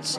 It's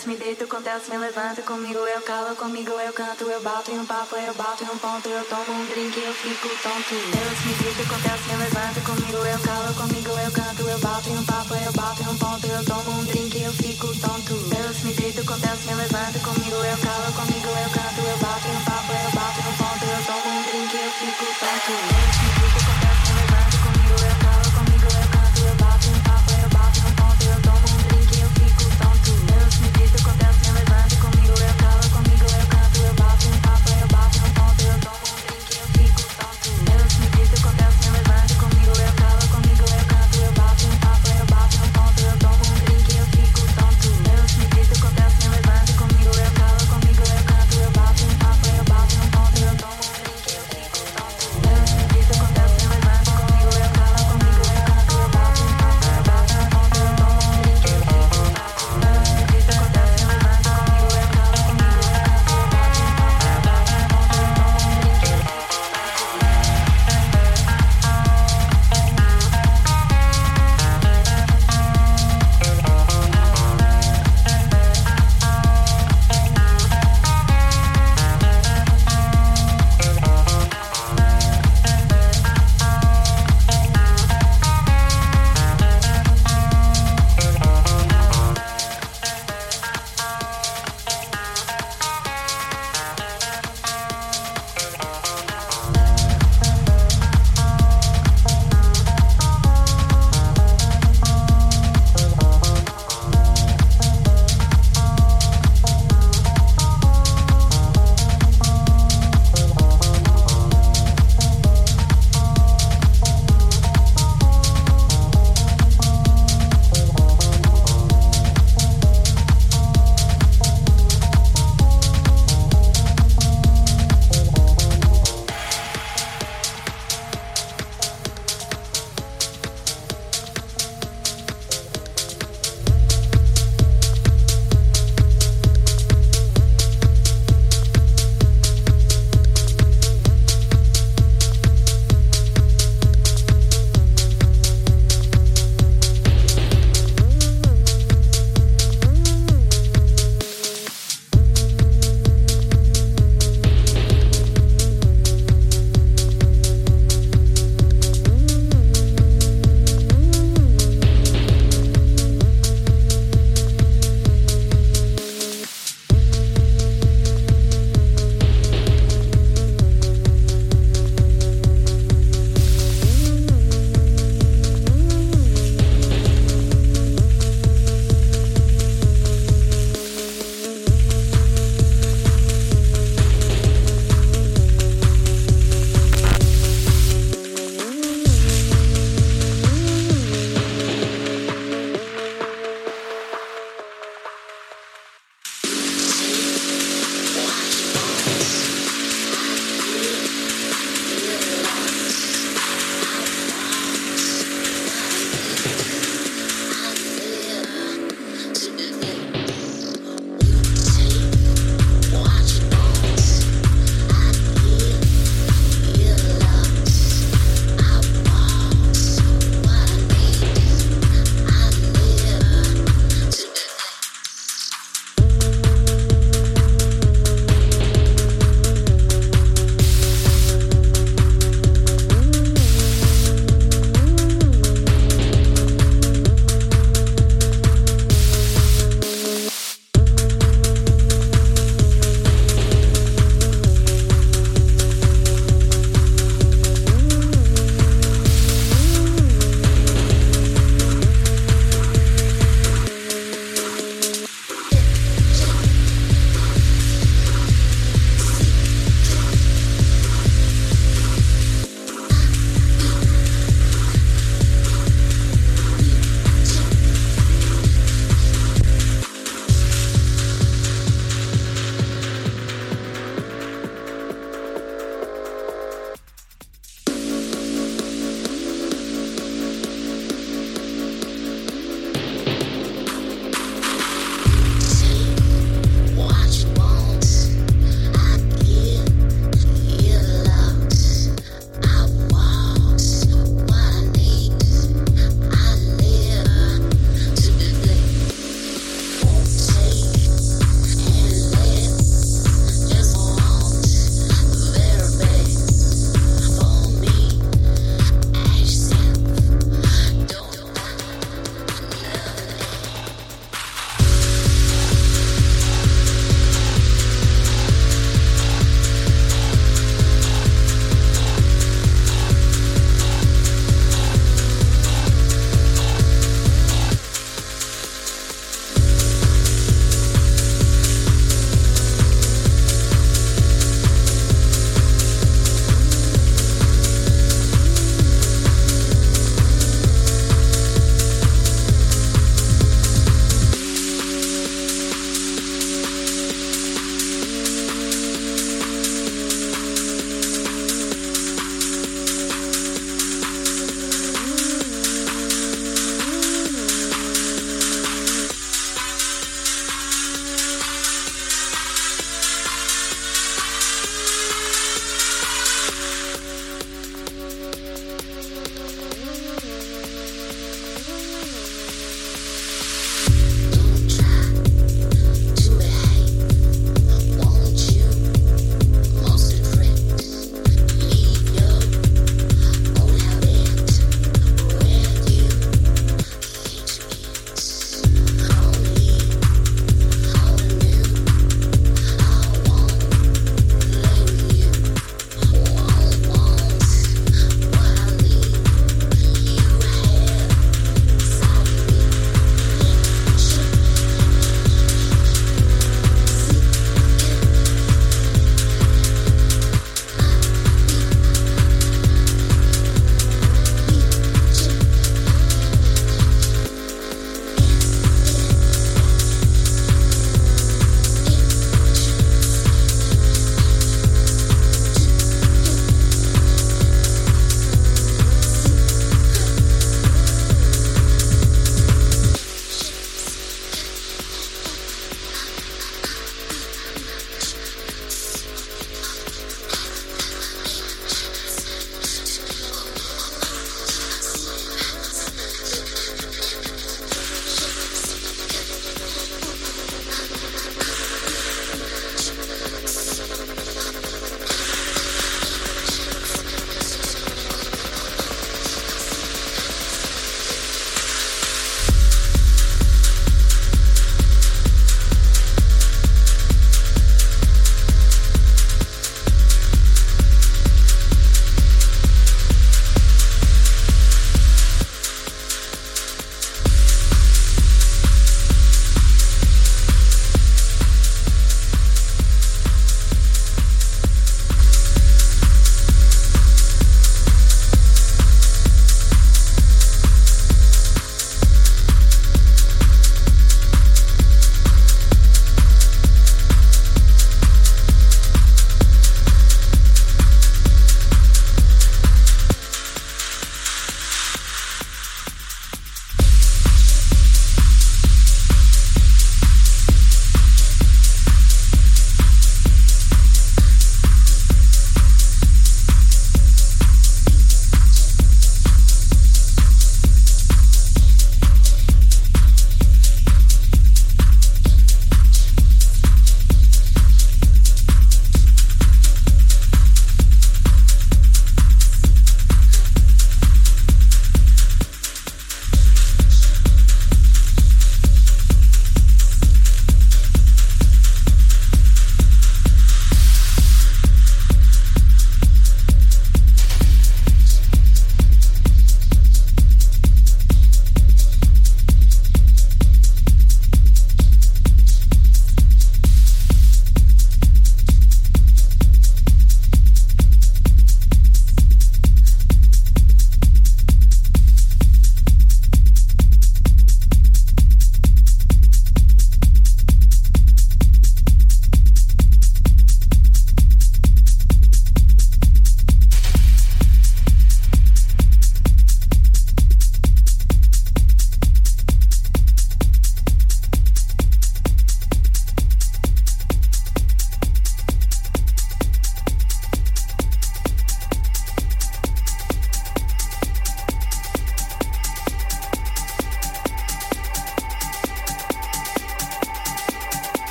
danço, me deito, contesto, me levanto. Comigo eu calo, comigo eu canto. Eu bato em um papo, eu bato em um ponto. Eu tomo um drink e eu fico tonto. Deus me deito, contesto, me levanto. Comigo eu calo, comigo eu canto. Eu bato em um papo, eu bato em um ponto. Eu tomo um drink e eu fico tonto. Deus me deito, contesto, me levanto. Comigo eu calo, comigo eu canto. Eu bato em um papo, eu bato em um ponto. Eu tomo um drink e eu fico tonto.